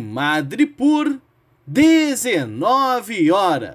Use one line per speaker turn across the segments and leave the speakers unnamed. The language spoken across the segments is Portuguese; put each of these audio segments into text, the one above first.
Madre por 19 horas.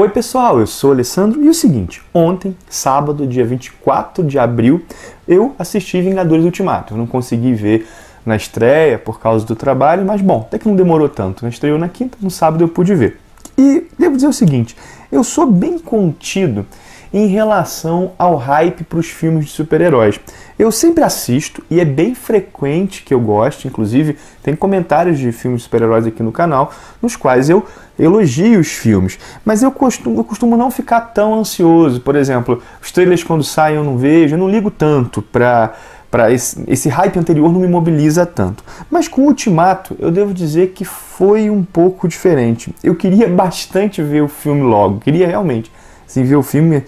Oi pessoal, eu sou Alessandro e o seguinte, ontem, sábado, dia 24 de abril, eu assisti Vingadores Ultimato. Eu não consegui ver na estreia por causa do trabalho, mas bom, até que não demorou tanto. Né? Estreou na quinta, no sábado eu pude ver. E devo dizer o seguinte, eu sou bem contido em relação ao hype para os filmes de super-heróis. Eu sempre assisto e é bem frequente que eu goste, inclusive tem comentários de filmes de super-heróis aqui no canal, nos quais eu elogio os filmes, mas eu costumo, eu costumo não ficar tão ansioso. Por exemplo, os trailers quando saem eu não vejo, eu não ligo tanto para para esse, esse hype anterior não me mobiliza tanto. Mas com o Ultimato, eu devo dizer que foi um pouco diferente. Eu queria bastante ver o filme logo, queria realmente assim, ver o filme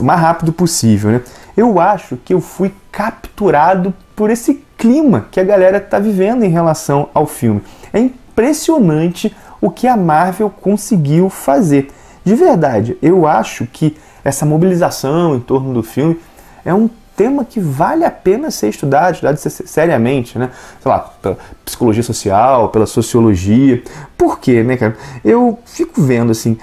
o mais rápido possível, né? Eu acho que eu fui capturado por esse clima que a galera está vivendo em relação ao filme. É impressionante o que a Marvel conseguiu fazer. De verdade, eu acho que essa mobilização em torno do filme é um tema que vale a pena ser estudado, estudado seriamente, né? Sei lá, pela psicologia social, pela sociologia. Por quê, né, cara? Eu fico vendo assim,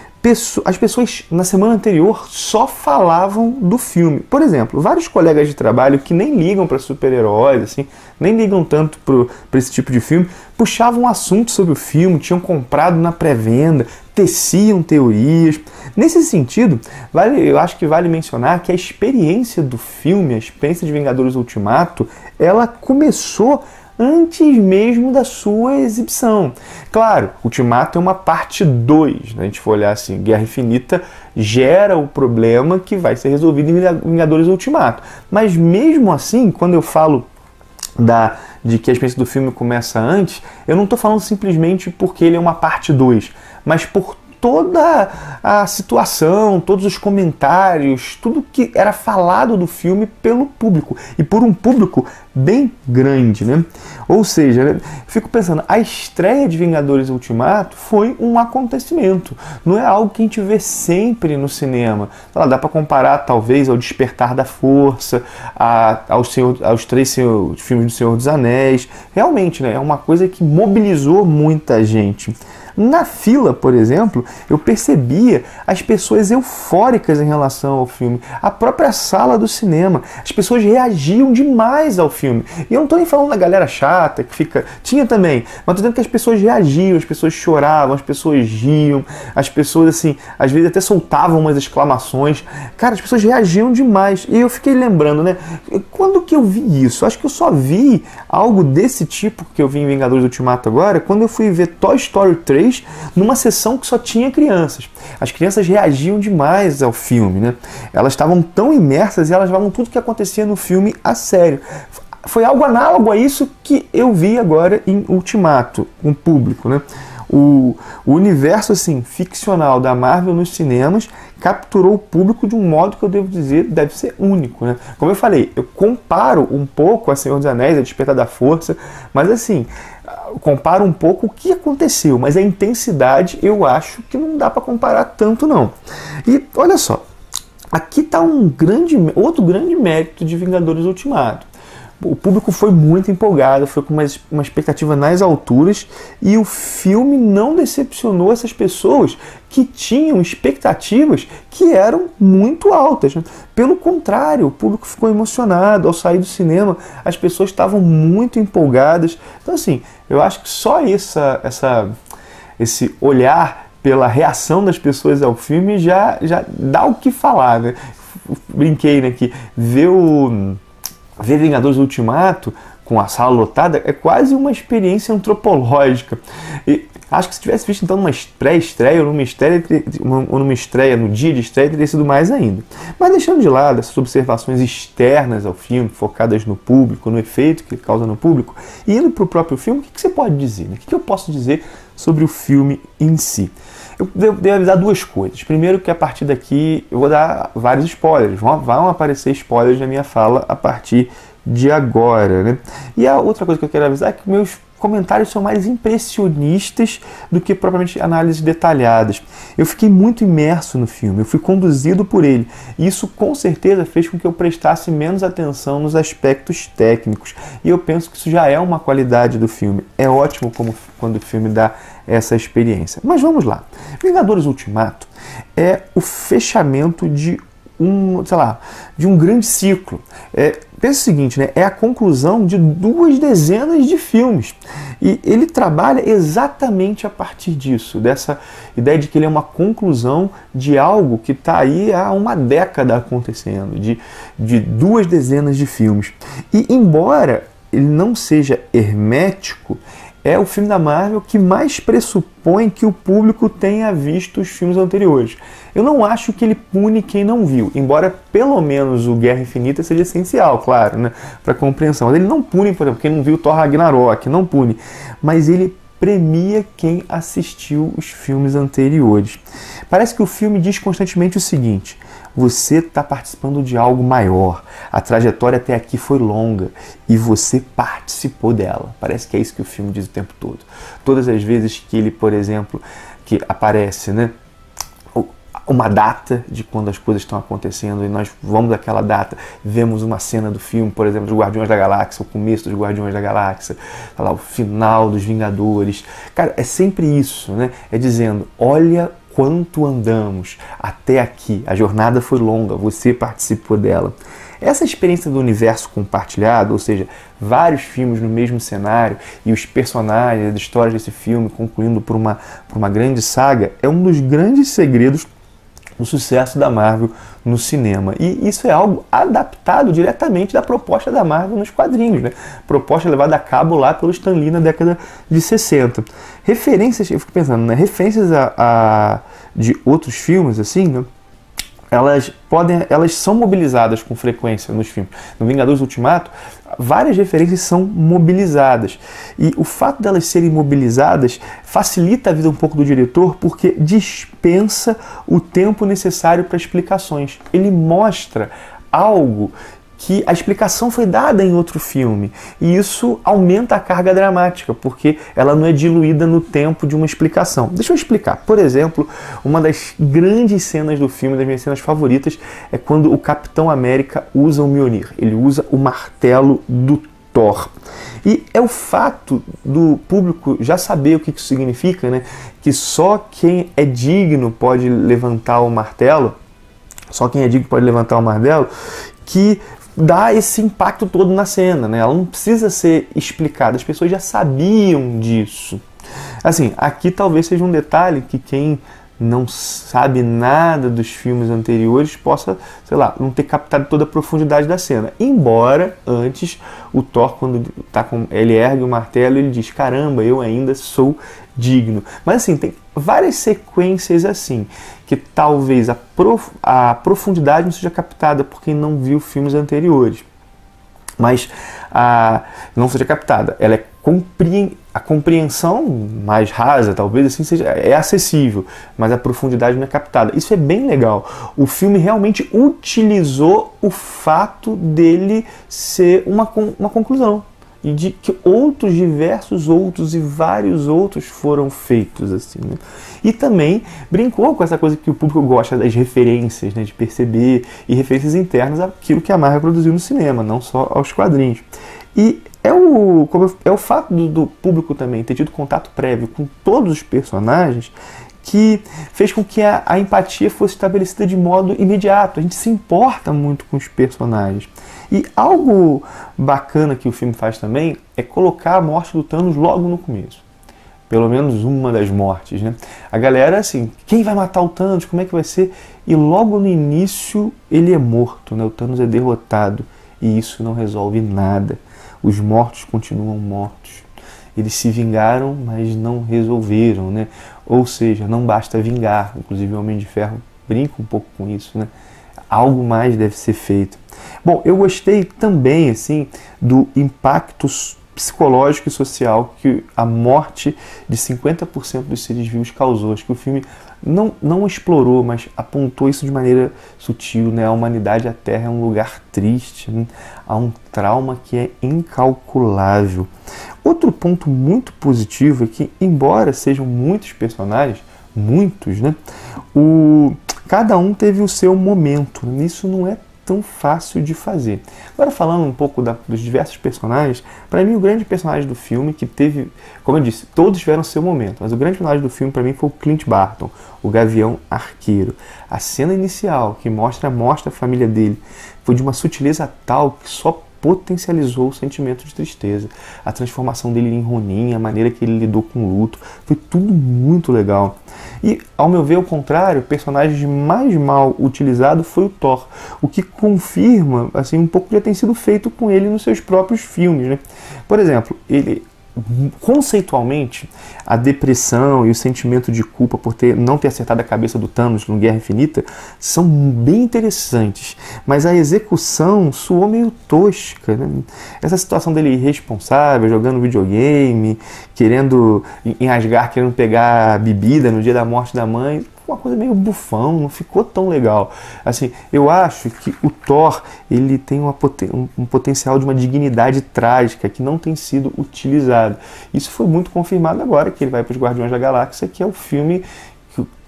as pessoas na semana anterior só falavam do filme. Por exemplo, vários colegas de trabalho que nem ligam para super-heróis, assim, nem ligam tanto para esse tipo de filme, puxavam assunto sobre o filme, tinham comprado na pré-venda, teciam teorias. Nesse sentido, vale, eu acho que vale mencionar que a experiência do filme, a experiência de Vingadores Ultimato, ela começou antes mesmo da sua exibição. Claro, Ultimato é uma parte 2, né? a gente for olhar assim, Guerra Infinita gera o problema que vai ser resolvido em Vingadores Ultimato. Mas mesmo assim, quando eu falo da de que a experiência do filme começa antes, eu não estou falando simplesmente porque ele é uma parte 2, mas por toda a situação, todos os comentários, tudo que era falado do filme pelo público e por um público bem grande, né? Ou seja, né, fico pensando, a estreia de Vingadores Ultimato foi um acontecimento, não é algo que a gente vê sempre no cinema. Dá para comparar talvez ao Despertar da Força, a, aos, Senhor, aos três senhor, filmes do Senhor dos Anéis. Realmente, né, é uma coisa que mobilizou muita gente. Na fila, por exemplo, eu percebia as pessoas eufóricas em relação ao filme. A própria sala do cinema. As pessoas reagiam demais ao filme. E eu não estou nem falando da galera chata que fica. Tinha também, mas estou dizendo que as pessoas reagiam, as pessoas choravam, as pessoas riam, as pessoas, assim, às vezes até soltavam umas exclamações. Cara, as pessoas reagiam demais. E eu fiquei lembrando, né? Quando que eu vi isso? Acho que eu só vi algo desse tipo que eu vi em Vingadores Ultimato agora, quando eu fui ver Toy Story 3 3 numa sessão que só tinha crianças. As crianças reagiam demais ao filme, né? Elas estavam tão imersas e elas levavam tudo que acontecia no filme a sério. Foi algo análogo a isso que eu vi agora em Ultimato, com o público, né? O, o, universo assim ficcional da Marvel nos cinemas capturou o público de um modo que eu devo dizer deve ser único, né? Como eu falei, eu comparo um pouco a Senhor dos Anéis, a Despertar da Força, mas assim, compara um pouco o que aconteceu, mas a intensidade eu acho que não dá para comparar tanto não. E olha só, aqui está um grande, outro grande mérito de Vingadores Ultimato o público foi muito empolgado, foi com uma, uma expectativa nas alturas e o filme não decepcionou essas pessoas que tinham expectativas que eram muito altas. Né? Pelo contrário, o público ficou emocionado ao sair do cinema, as pessoas estavam muito empolgadas. Então, assim, eu acho que só essa, essa, esse olhar pela reação das pessoas ao filme já, já dá o que falar. Né? Brinquei né, que ver o ver Vingadores Ultimato com a sala lotada é quase uma experiência antropológica. E acho que se tivesse visto então numa pré-estreia ou numa estreia, ou numa estreia no dia de estreia, teria sido mais ainda. Mas deixando de lado essas observações externas ao filme, focadas no público, no efeito que ele causa no público, e indo para o próprio filme, o que, você pode dizer? Né? O que, eu posso dizer sobre o filme em si? Eu devo avisar duas coisas. Primeiro, que a partir daqui eu vou dar vários spoilers. Vão, vão aparecer spoilers na minha fala a partir de agora, né? E a outra coisa que eu quero avisar é que meus comentários são mais impressionistas do que propriamente análises detalhadas. Eu fiquei muito imerso no filme, eu fui conduzido por ele. E isso com certeza fez com que eu prestasse menos atenção nos aspectos técnicos. E eu penso que isso já é uma qualidade do filme. É ótimo como quando o filme dá essa experiência. Mas vamos lá. Vingadores Ultimato é o fechamento de um, sei lá, de um grande ciclo. É, pensa o seguinte, né? É a conclusão de duas dezenas de filmes. E ele trabalha exatamente a partir disso, dessa ideia de que ele é uma conclusão de algo que está aí há uma década acontecendo, de, de duas dezenas de filmes. E embora ele não seja hermético, é o filme da Marvel que mais pressupõe que o público tenha visto os filmes anteriores. Eu não acho que ele pune quem não viu, embora pelo menos o Guerra Infinita seja essencial, claro, né, para compreensão. Mas ele não pune, por exemplo, quem não viu Thor Ragnarok, não pune, mas ele premia quem assistiu os filmes anteriores. Parece que o filme diz constantemente o seguinte: você está participando de algo maior. A trajetória até aqui foi longa e você participou dela. Parece que é isso que o filme diz o tempo todo. Todas as vezes que ele, por exemplo, que aparece, né? uma data de quando as coisas estão acontecendo e nós vamos daquela data, vemos uma cena do filme, por exemplo, dos Guardiões da Galáxia, o começo dos Guardiões da Galáxia, tá lá, o final dos Vingadores. Cara, é sempre isso, né? É dizendo, olha quanto andamos até aqui. A jornada foi longa, você participou dela. Essa experiência do universo compartilhado, ou seja, vários filmes no mesmo cenário e os personagens, as histórias desse filme concluindo por uma, por uma grande saga, é um dos grandes segredos do sucesso da Marvel no cinema. E isso é algo adaptado diretamente da proposta da Marvel nos quadrinhos, né? Proposta levada a cabo lá pelo Stan Lee na década de 60. Referências, eu fico pensando, né? Referências a, a de outros filmes, assim, né? Elas podem, elas são mobilizadas com frequência nos filmes. No Vingadores Ultimato, várias referências são mobilizadas. E o fato delas serem mobilizadas facilita a vida um pouco do diretor porque dispensa o tempo necessário para explicações. Ele mostra algo que a explicação foi dada em outro filme. E isso aumenta a carga dramática, porque ela não é diluída no tempo de uma explicação. Deixa eu explicar. Por exemplo, uma das grandes cenas do filme, das minhas cenas favoritas, é quando o Capitão América usa o Mjolnir. Ele usa o martelo do Thor. E é o fato do público já saber o que isso significa, né? Que só quem é digno pode levantar o martelo, só quem é digno pode levantar o martelo, que dá esse impacto todo na cena, né? Ela não precisa ser explicada, as pessoas já sabiam disso. Assim, aqui talvez seja um detalhe que quem não sabe nada dos filmes anteriores possa, sei lá, não ter captado toda a profundidade da cena. Embora antes o Thor quando tá com ele ergue o martelo, ele diz: "Caramba, eu ainda sou digno". Mas assim, tem várias sequências assim que talvez a, prof, a profundidade não seja captada por quem não viu filmes anteriores. Mas a, não seja captada, ela é compreen, a compreensão mais rasa, talvez assim seja, é acessível, mas a profundidade não é captada. Isso é bem legal. O filme realmente utilizou o fato dele ser uma, uma conclusão e de que outros diversos outros e vários outros foram feitos assim né? e também brincou com essa coisa que o público gosta das referências né? de perceber e referências internas àquilo que a Marvel produziu no cinema não só aos quadrinhos e é o, é o fato do, do público também ter tido contato prévio com todos os personagens que fez com que a, a, empatia fosse estabelecida de modo imediato. A gente se importa muito com os personagens. E algo bacana que o filme faz também é colocar a morte do Thanos logo no começo. Pelo menos uma das mortes, né? A galera, assim, quem vai matar o Thanos? Como é que vai ser? E logo no início ele é morto, né? O Thanos é derrotado. E isso não resolve nada. Os mortos continuam mortos. Eles se vingaram, mas não resolveram, né? Ou seja, não basta vingar. Inclusive o Homem de Ferro brinca um pouco com isso, né? Algo mais deve ser feito. Bom, eu gostei também, assim, do impacto psicológico e social que a morte de 50% dos seres vivos causou. Acho que o filme não, não explorou, mas apontou isso de maneira sutil. Né? A humanidade, a Terra é um lugar triste, né? há um trauma que é incalculável. Outro ponto muito positivo é que, embora sejam muitos personagens, muitos, né? O, cada um teve o seu momento. Isso não é tão fácil de fazer. Agora falando um pouco da, dos diversos personagens, para mim o grande personagem do filme que teve, como eu disse, todos tiveram seu momento, mas o grande personagem do filme para mim foi o Clint Barton, o Gavião Arqueiro. A cena inicial que mostra a morte da família dele foi de uma sutileza tal que só potencializou o sentimento de tristeza. A transformação dele em Ronin, a maneira que ele lidou com o luto, foi tudo muito legal. E, ao meu ver, ao contrário, o personagem mais mal utilizado foi o Thor, o que confirma assim um pouco já tem sido feito com ele nos seus próprios filmes. Né? Por exemplo, ele conceitualmente, a depressão e o sentimento de culpa por ter, não ter acertado a cabeça do Thanos no Guerra Infinita são bem interessantes, mas a execução soou meio tosca. Né? Essa situação dele irresponsável, jogando videogame, querendo enrasgar, querendo pegar bebida no dia da morte da mãe, uma coisa meio bufão, não ficou tão legal. Assim, eu acho que o Thor ele tem uma, um, um potencial de uma dignidade trágica que não tem sido utilizado. Isso foi muito confirmado agora que ele vai para os Guardiões da Galáxia, que é o filme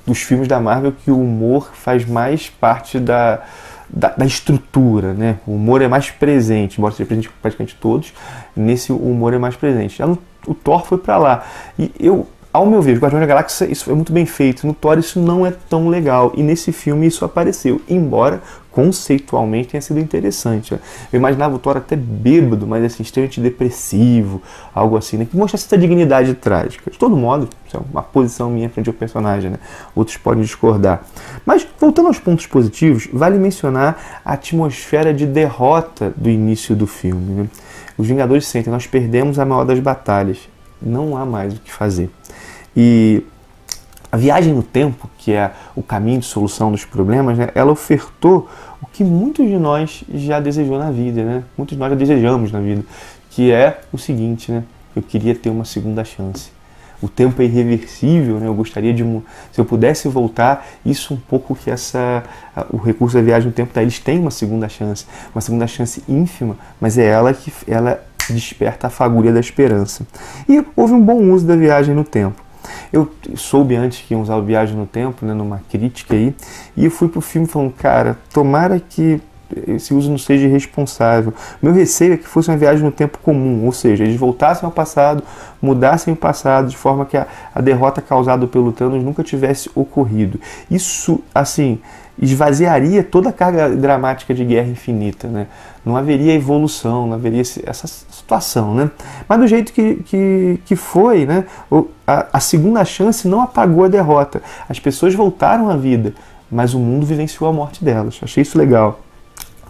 dos filmes da Marvel que o humor faz mais parte da, da, da, estrutura, né? O humor é mais presente, embora seja presente praticamente todos, nesse humor é mais presente. O Thor foi para lá. E eu ao meu ver, Guardiões da Galáxia isso foi muito bem feito. No Thor isso não é tão legal. E nesse filme isso apareceu, embora conceitualmente tenha sido interessante. Eu imaginava o Thor até bêbado, mas assim, extremamente depressivo, algo assim, né? Que mostrasse essa dignidade trágica. De todo modo, isso é uma posição minha frente ao personagem, né? Outros podem discordar. Mas, voltando aos pontos positivos, vale mencionar a atmosfera de derrota do início do filme. Né? Os Vingadores sentem, nós perdemos a maior das batalhas. Não há mais o que fazer. E a viagem no tempo, que é o caminho de solução dos problemas, né, ela ofertou o que muitos de nós já desejou na vida, né? Muitos de nós já desejamos na vida, que é o seguinte, né? Eu queria ter uma segunda chance. O tempo é irreversível, né? Eu gostaria de, se eu pudesse voltar, isso um pouco que essa, o recurso da viagem no tempo, tá, eles têm uma segunda chance, uma segunda chance ínfima, mas é ela que ela desperta a fagulha da esperança. E houve um bom uso da viagem no tempo. Eu soube antes que iam usar o Viagem no Tempo, né, numa crítica aí, e eu fui pro filme falando, cara, tomara que esse uso não seja irresponsável. Meu receio é que fosse uma viagem no tempo comum, ou seja, eles voltassem ao passado, mudassem o passado de forma que a, a derrota causada pelo Thanos nunca tivesse ocorrido. Isso, assim, esvaziaria toda a carga dramática de Guerra Infinita, né? Não haveria evolução, não haveria essa situação, né? Mas do jeito que, que, que foi, né? A, a segunda chance não apagou a derrota. As pessoas voltaram à vida, mas o mundo vivenciou a morte delas. Achei isso legal.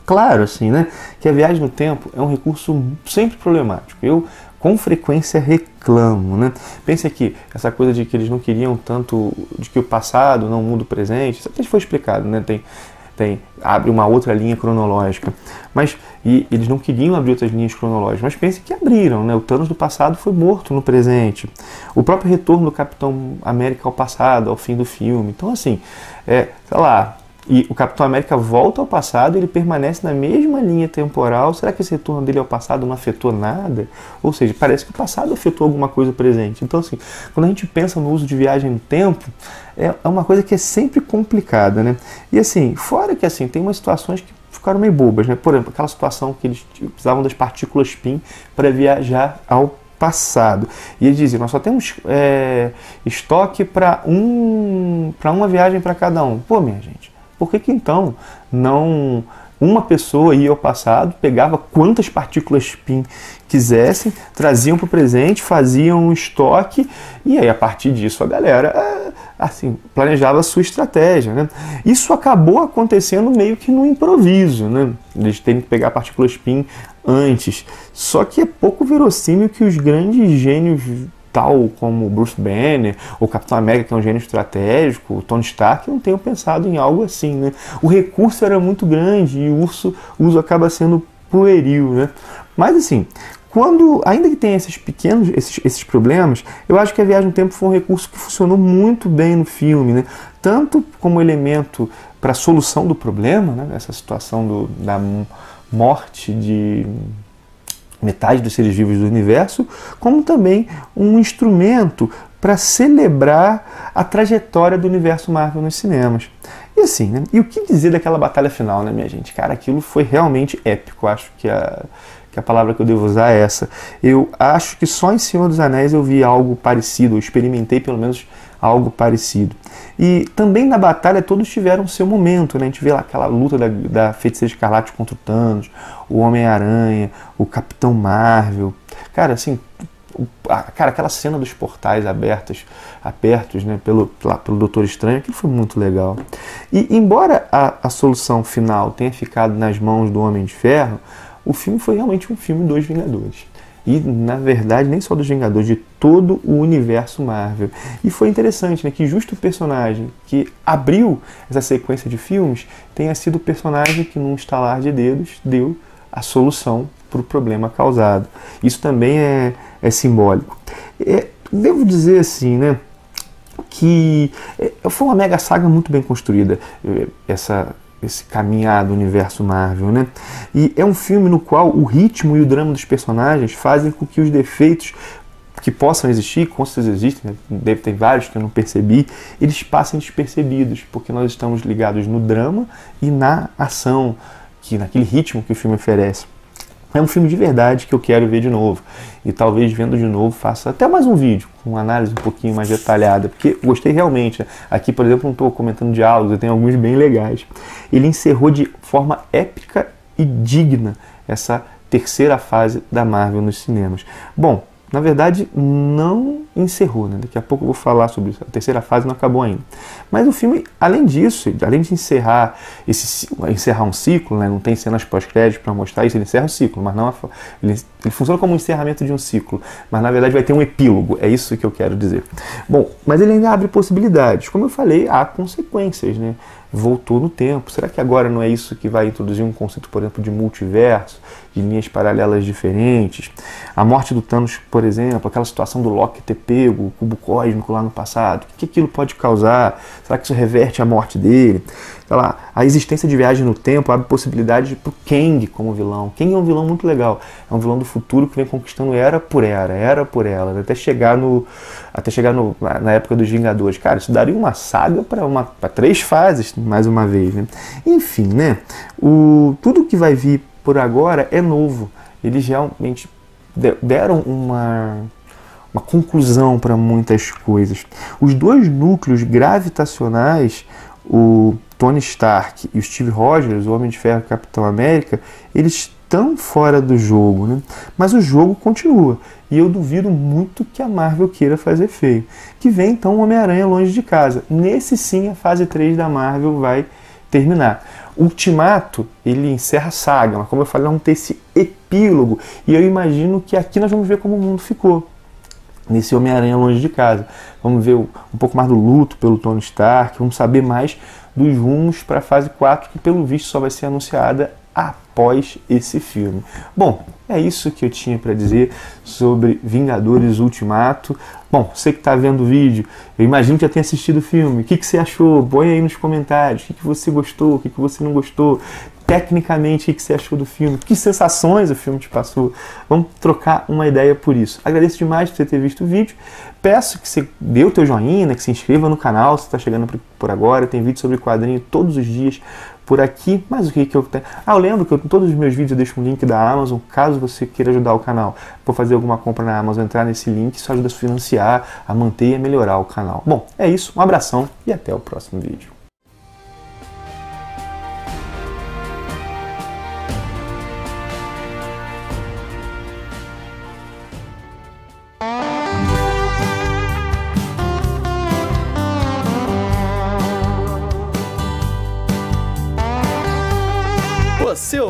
Claro, assim, né? Que a viagem no tempo é um recurso sempre problemático. Eu com frequência reclamam, né? Pense aqui, essa coisa de que eles não queriam tanto, de que o passado não muda o presente, isso até foi explicado, né? Tem, tem, abre uma outra linha cronológica, mas e eles não queriam abrir outras linhas cronológicas, mas pense que abriram, né? O Thanos do passado foi morto no presente, o próprio retorno do Capitão América ao passado, ao fim do filme, então assim, é, sei lá, e o Capitão América volta ao passado, ele permanece na mesma linha temporal. Será que esse retorno dele ao passado não afetou nada? Ou seja, parece que o passado afetou alguma coisa presente. Então, assim, quando a gente pensa no uso de viagem no tempo, é, é uma coisa que é sempre complicada, né? E assim, fora que assim, tem umas situações que ficaram meio bobas, né? Por exemplo, aquela situação que eles precisavam das partículas PIN para viajar ao passado. E eles diziam, nós só temos é, estoque para um, uma viagem para cada um. Pô, minha gente, por que, que então não uma pessoa ia ao passado, pegava quantas partículas PIN quisessem, traziam para o presente, faziam um estoque e aí a partir disso a galera assim, planejava a sua estratégia. Né? Isso acabou acontecendo meio que no improviso, né? eles terem que pegar a partícula spin antes. Só que é pouco verossímil que os grandes gênios tal como Bruce Banner ou Capitão América, que é um gênio estratégico, Tony Stark, não tenham pensado em algo assim. Né? O recurso era muito grande e o uso, uso acaba sendo pueril. Né? Mas assim, quando, ainda que tenha esses pequenos esses, esses problemas, eu acho que a viagem no tempo foi um recurso que funcionou muito bem no filme, né? tanto como elemento para a solução do problema, né? essa situação do, da morte de metade dos seres vivos do universo, como também um instrumento para celebrar a trajetória do universo Marvel nos cinemas. E assim, né? E o que dizer daquela batalha final, né, minha gente? Cara, aquilo foi realmente épico. Acho que a que a palavra que eu devo usar é essa. Eu acho que só em Senhor dos Anéis eu vi algo parecido, eu experimentei pelo menos algo parecido. E também na batalha todos tiveram seu momento, né? A gente vê lá aquela luta da, da Feiticeira Escarlate contra o Thanos, o Homem-Aranha, o Capitão Marvel. Cara, assim, cara, aquela cena dos portais abertos, abertos né, pelo, lá, pelo Doutor Estranho, aquilo foi muito legal. E embora a, a solução final tenha ficado nas mãos do Homem de Ferro, o filme foi realmente um filme dos Vingadores. E, na verdade, nem só dos Vingadores, de todo o universo Marvel. E foi interessante né, que justo o personagem que abriu essa sequência de filmes tenha sido o personagem que, num estalar de dedos, deu a solução para o problema causado. Isso também é, é simbólico. É, devo dizer assim, né? Que é, foi uma mega saga muito bem construída, é, essa, esse caminhar do universo Marvel, né? E é um filme no qual o ritmo e o drama dos personagens fazem com que os defeitos que possam existir, com certeza existem, né? deve ter vários que eu não percebi, eles passem despercebidos, porque nós estamos ligados no drama e na ação, que naquele ritmo que o filme oferece. É um filme de verdade que eu quero ver de novo. E talvez vendo de novo faça até mais um vídeo com uma análise um pouquinho mais detalhada, porque gostei realmente. Aqui, por exemplo, não estou comentando diálogos, eu tenho alguns bem legais. Ele encerrou de forma épica e digna essa terceira fase da Marvel nos cinemas. Bom, na verdade, não encerrou. Né? Daqui a pouco eu vou falar sobre isso. A terceira fase não acabou ainda. Mas o filme, além disso, além de encerrar esse encerrar um ciclo, né? não tem cenas pós-crédito para mostrar isso, ele encerra um ciclo, mas não ele, ele funciona como um encerramento de um ciclo, mas na verdade vai ter um epílogo. É isso que eu quero dizer. Bom, mas ele ainda abre possibilidades. Como eu falei, há consequências, né? voltou no tempo. Será que agora não é isso que vai introduzir um conceito, por exemplo, de multiverso, de linhas paralelas diferentes? A morte do Thanos, por exemplo, aquela situação do Loki ter pego o cubo cósmico lá no passado, o que aquilo pode causar? Será que isso reverte a morte dele? Sei lá, a existência de viagem no tempo abre possibilidade para o Kang como vilão. Kang é um vilão muito legal. É um vilão do futuro que vem conquistando era por era, era por ela, até chegar no, até chegar no, na época dos Vingadores. Cara, isso daria uma saga para uma pra três fases, mais uma vez. Né? Enfim, né? O, tudo que vai vir por agora é novo. Eles realmente deram uma uma conclusão para muitas coisas. Os dois núcleos gravitacionais, o Tony Stark e o Steve Rogers, o Homem de Ferro e o Capitão América, eles estão fora do jogo, né? Mas o jogo continua. E eu duvido muito que a Marvel queira fazer feio. Que vem então o Homem-Aranha longe de casa. Nesse sim a fase 3 da Marvel vai terminar. Ultimato, ele encerra a saga, mas como eu falei, não tem esse epílogo. E eu imagino que aqui nós vamos ver como o mundo ficou nesse Homem-Aranha longe de casa. Vamos ver um pouco mais do luto pelo Tony Stark, vamos saber mais dos rumos para a fase 4, que pelo visto só vai ser anunciada após esse filme. Bom, é isso que eu tinha para dizer sobre Vingadores Ultimato. Bom, você que está vendo o vídeo, eu imagino que já tenha assistido o filme. O que, que você achou? Põe aí nos comentários. O que, que você gostou? O que, que você não gostou? tecnicamente o que você achou do filme, que sensações o filme te passou. Vamos trocar uma ideia por isso. Agradeço demais por você ter visto o vídeo. Peço que você dê o teu joinha, né, que se inscreva no canal se está chegando por agora. Tem vídeo sobre quadrinho todos os dias por aqui. Mas o que, que eu tenho? Ah, eu lembro que eu, em todos os meus vídeos eu deixo um link da Amazon, caso você queira ajudar o canal. Por fazer alguma compra na Amazon, entrar nesse link, isso ajuda a financiar, a manter e a melhorar o canal. Bom, é isso. Um abração e até o próximo vídeo.